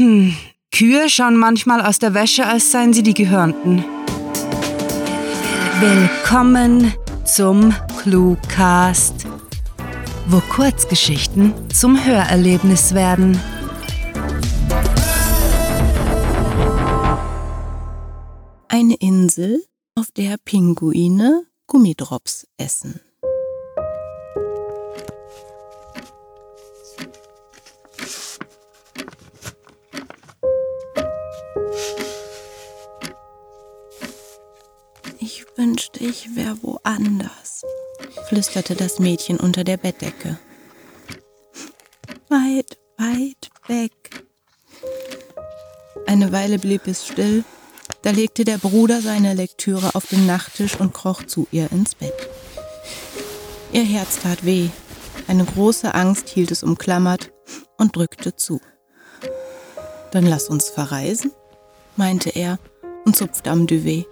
Hm, Kühe schauen manchmal aus der Wäsche, als seien sie die Gehörnten. Willkommen zum Cluecast, wo Kurzgeschichten zum Hörerlebnis werden. Eine Insel, auf der Pinguine Gummidrops essen. Ich wäre woanders, flüsterte das Mädchen unter der Bettdecke. Weit, weit weg. Eine Weile blieb es still, da legte der Bruder seine Lektüre auf den Nachttisch und kroch zu ihr ins Bett. Ihr Herz tat weh, eine große Angst hielt es umklammert und drückte zu. Dann lass uns verreisen, meinte er und zupfte am Duvet.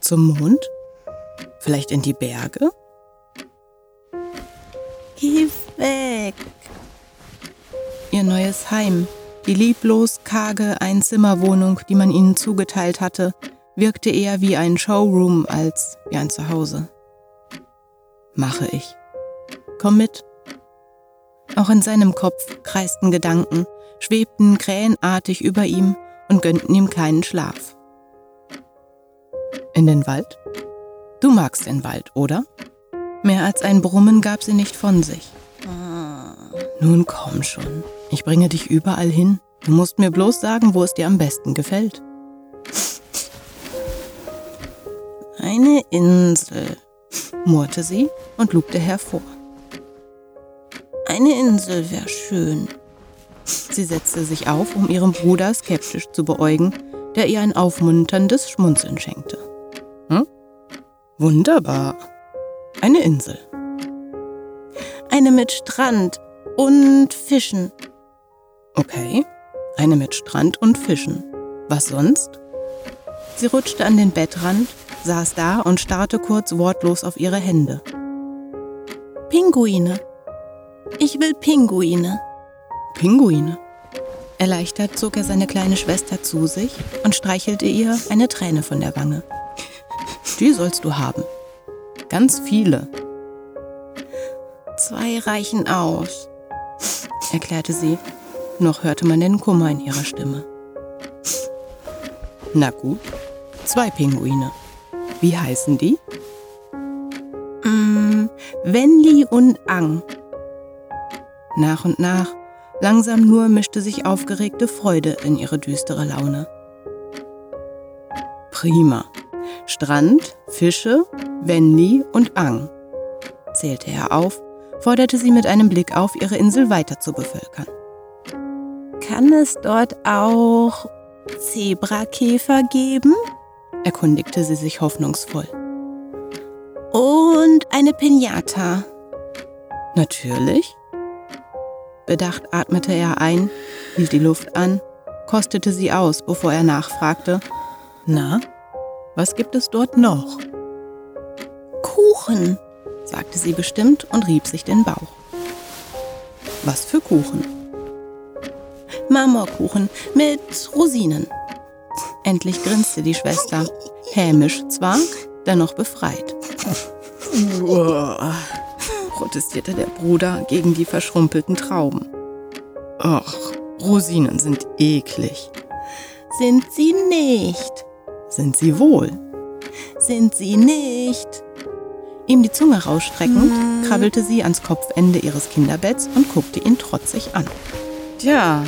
Zum Mond? Vielleicht in die Berge? Geh weg! Ihr neues Heim, die lieblos karge Einzimmerwohnung, die man ihnen zugeteilt hatte, wirkte eher wie ein Showroom als wie ein Zuhause. Mache ich. Komm mit. Auch in seinem Kopf kreisten Gedanken, schwebten krähenartig über ihm und gönnten ihm keinen Schlaf. In den Wald? Du magst den Wald, oder? Mehr als ein Brummen gab sie nicht von sich. Nun komm schon, ich bringe dich überall hin. Du musst mir bloß sagen, wo es dir am besten gefällt. Eine Insel, murrte sie und lugte hervor. Eine Insel wäre schön. Sie setzte sich auf, um ihrem Bruder skeptisch zu beäugen, der ihr ein aufmunterndes Schmunzeln schenkte. Wunderbar. Eine Insel. Eine mit Strand und Fischen. Okay, eine mit Strand und Fischen. Was sonst? Sie rutschte an den Bettrand, saß da und starrte kurz wortlos auf ihre Hände. Pinguine. Ich will Pinguine. Pinguine. Erleichtert zog er seine kleine Schwester zu sich und streichelte ihr eine Träne von der Wange. Die sollst du haben. Ganz viele. Zwei reichen aus, erklärte sie. Noch hörte man den Kummer in ihrer Stimme. Na gut, zwei Pinguine. Wie heißen die? Mm, Wenli und Ang. Nach und nach, langsam nur, mischte sich aufgeregte Freude in ihre düstere Laune. Prima. Strand, Fische, Wenli und Ang, zählte er auf, forderte sie mit einem Blick auf, ihre Insel weiter zu bevölkern. Kann es dort auch Zebrakäfer geben? erkundigte sie sich hoffnungsvoll. Und eine Pinata. Natürlich. Bedacht atmete er ein, hielt die Luft an, kostete sie aus, bevor er nachfragte. Na, was gibt es dort noch? Kuchen, sagte sie bestimmt und rieb sich den Bauch. Was für Kuchen? Marmorkuchen mit Rosinen. Endlich grinste die Schwester, hämisch zwar, dennoch befreit. protestierte der Bruder gegen die verschrumpelten Trauben. Ach, Rosinen sind eklig. Sind sie nicht. Sind sie wohl. Sind sie nicht. Ihm die Zunge rausstreckend, krabbelte sie ans Kopfende ihres Kinderbetts und guckte ihn trotzig an. Tja,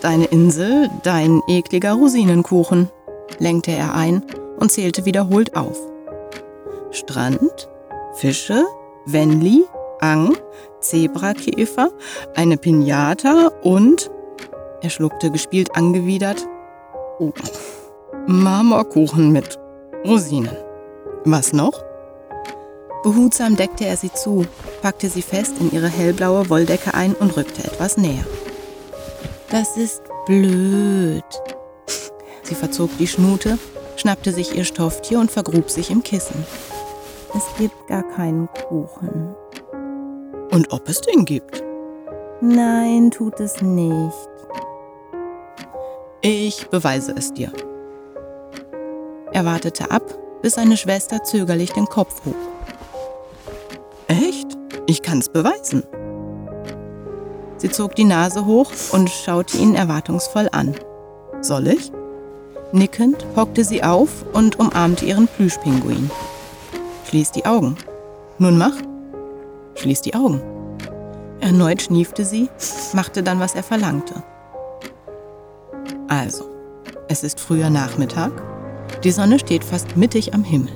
deine Insel, dein ekliger Rosinenkuchen, lenkte er ein und zählte wiederholt auf. Strand, Fische, Wenli, Ang, Zebrakäfer, eine Pinata und er schluckte gespielt angewidert. Oh, Marmorkuchen mit Rosinen. Was noch? Behutsam deckte er sie zu, packte sie fest in ihre hellblaue Wolldecke ein und rückte etwas näher. Das ist blöd. Sie verzog die Schnute, schnappte sich ihr Stofftier und vergrub sich im Kissen. Es gibt gar keinen Kuchen. Und ob es den gibt? Nein, tut es nicht. Ich beweise es dir. Er wartete ab, bis seine Schwester zögerlich den Kopf hob. Echt? Ich kann's beweisen. Sie zog die Nase hoch und schaute ihn erwartungsvoll an. Soll ich? Nickend hockte sie auf und umarmte ihren Plüschpinguin. Schließ die Augen. Nun mach. Schließ die Augen. Erneut schniefte sie, machte dann, was er verlangte. Also, es ist früher Nachmittag. Die Sonne steht fast mittig am Himmel.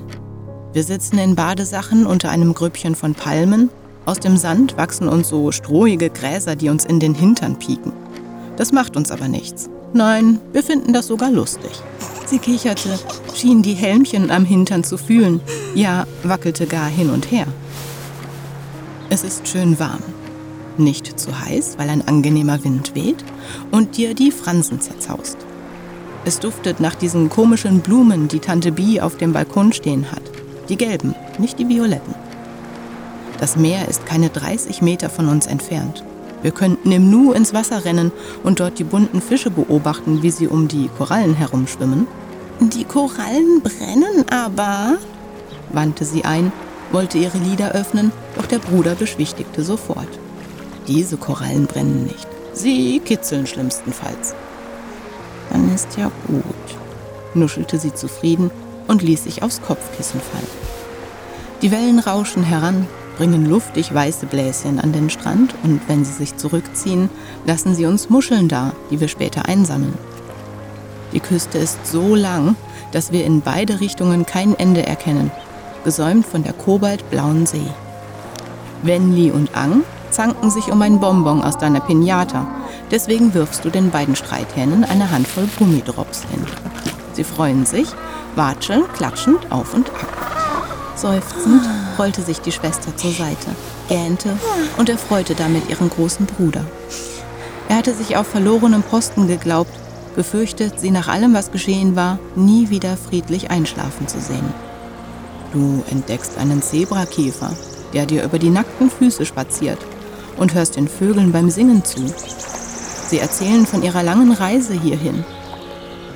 Wir sitzen in Badesachen unter einem Grüppchen von Palmen. Aus dem Sand wachsen uns so strohige Gräser, die uns in den Hintern pieken. Das macht uns aber nichts. Nein, wir finden das sogar lustig. Sie kicherte, schien die Helmchen am Hintern zu fühlen, ja, wackelte gar hin und her. Es ist schön warm. Nicht zu heiß, weil ein angenehmer Wind weht und dir die Fransen zerzaust. Es duftet nach diesen komischen Blumen, die Tante Bi auf dem Balkon stehen hat. Die gelben, nicht die violetten. Das Meer ist keine 30 Meter von uns entfernt. Wir könnten im Nu ins Wasser rennen und dort die bunten Fische beobachten, wie sie um die Korallen herumschwimmen. Die Korallen brennen aber, wandte sie ein, wollte ihre Lider öffnen, doch der Bruder beschwichtigte sofort. Diese Korallen brennen nicht. Sie kitzeln schlimmstenfalls. Dann ist ja gut, nuschelte sie zufrieden und ließ sich aufs Kopfkissen fallen. Die Wellen rauschen heran, bringen luftig weiße Bläschen an den Strand und wenn sie sich zurückziehen, lassen sie uns Muscheln da, die wir später einsammeln. Die Küste ist so lang, dass wir in beide Richtungen kein Ende erkennen, gesäumt von der kobaltblauen See. Wenli und Ang zanken sich um ein Bonbon aus deiner Pinata, deswegen wirfst du den beiden Streithähnen eine Handvoll Gummidrops hin. Sie freuen sich, watscheln klatschend auf und ab. Seufzend rollte sich die Schwester zur Seite, gähnte und erfreute damit ihren großen Bruder. Er hatte sich auf verlorenem Posten geglaubt, befürchtet, sie nach allem, was geschehen war, nie wieder friedlich einschlafen zu sehen. Du entdeckst einen Zebrakäfer, der dir über die nackten Füße spaziert und hörst den Vögeln beim Singen zu. Sie erzählen von ihrer langen Reise hierhin.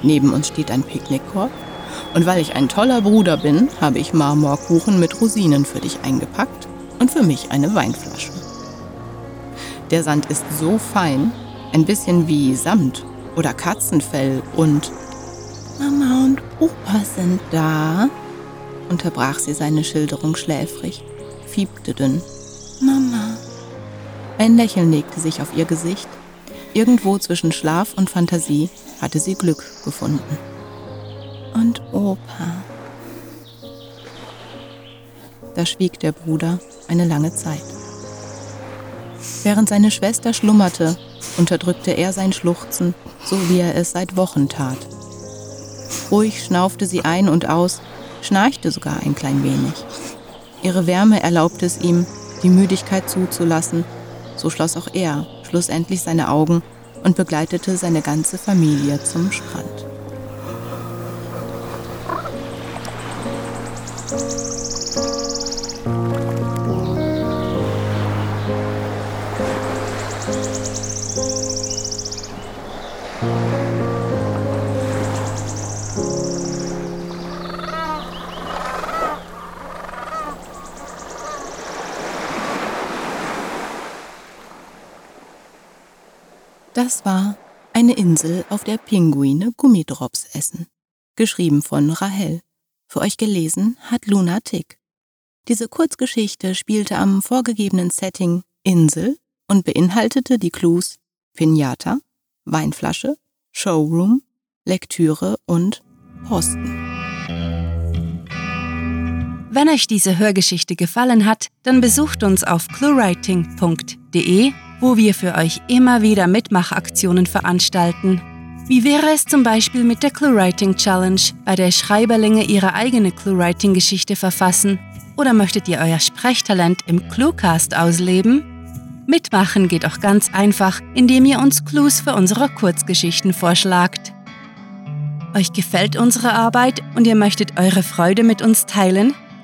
Neben uns steht ein Picknickkorb und weil ich ein toller Bruder bin, habe ich Marmorkuchen mit Rosinen für dich eingepackt und für mich eine Weinflasche. Der Sand ist so fein, ein bisschen wie Samt oder Katzenfell und Mama und Opa sind da, unterbrach sie seine Schilderung schläfrig, fiebte dünn. Mama. Ein Lächeln legte sich auf ihr Gesicht. Irgendwo zwischen Schlaf und Fantasie hatte sie Glück gefunden und Opa. Da schwieg der Bruder eine lange Zeit. Während seine Schwester schlummerte, unterdrückte er sein Schluchzen, so wie er es seit Wochen tat. Ruhig schnaufte sie ein und aus, schnarchte sogar ein klein wenig. Ihre Wärme erlaubte es ihm, die Müdigkeit zuzulassen, so schloss auch er schlussendlich seine Augen und begleitete seine ganze Familie zum Strand. Das war eine Insel, auf der Pinguine Gummidrops essen. Geschrieben von Rahel. Für euch gelesen hat Luna Tick. Diese Kurzgeschichte spielte am vorgegebenen Setting Insel und beinhaltete die Clues Pinata, Weinflasche, Showroom, Lektüre und Posten. Wenn euch diese Hörgeschichte gefallen hat, dann besucht uns auf cluewriting.de wo wir für euch immer wieder Mitmachaktionen veranstalten. Wie wäre es zum Beispiel mit der ClueWriting Challenge, bei der Schreiberlinge ihre eigene ClueWriting-Geschichte verfassen? Oder möchtet ihr euer Sprechtalent im Cluecast ausleben? Mitmachen geht auch ganz einfach, indem ihr uns Clues für unsere Kurzgeschichten vorschlagt. Euch gefällt unsere Arbeit und ihr möchtet eure Freude mit uns teilen?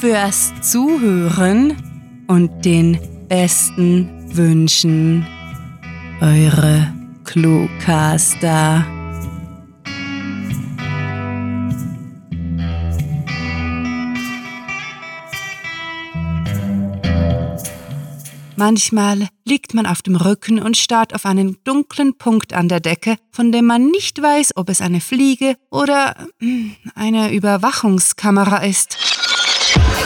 fürs Zuhören und den besten Wünschen. Eure Cluecaster. Manchmal liegt man auf dem Rücken und starrt auf einen dunklen Punkt an der Decke, von dem man nicht weiß, ob es eine Fliege oder hm, eine Überwachungskamera ist.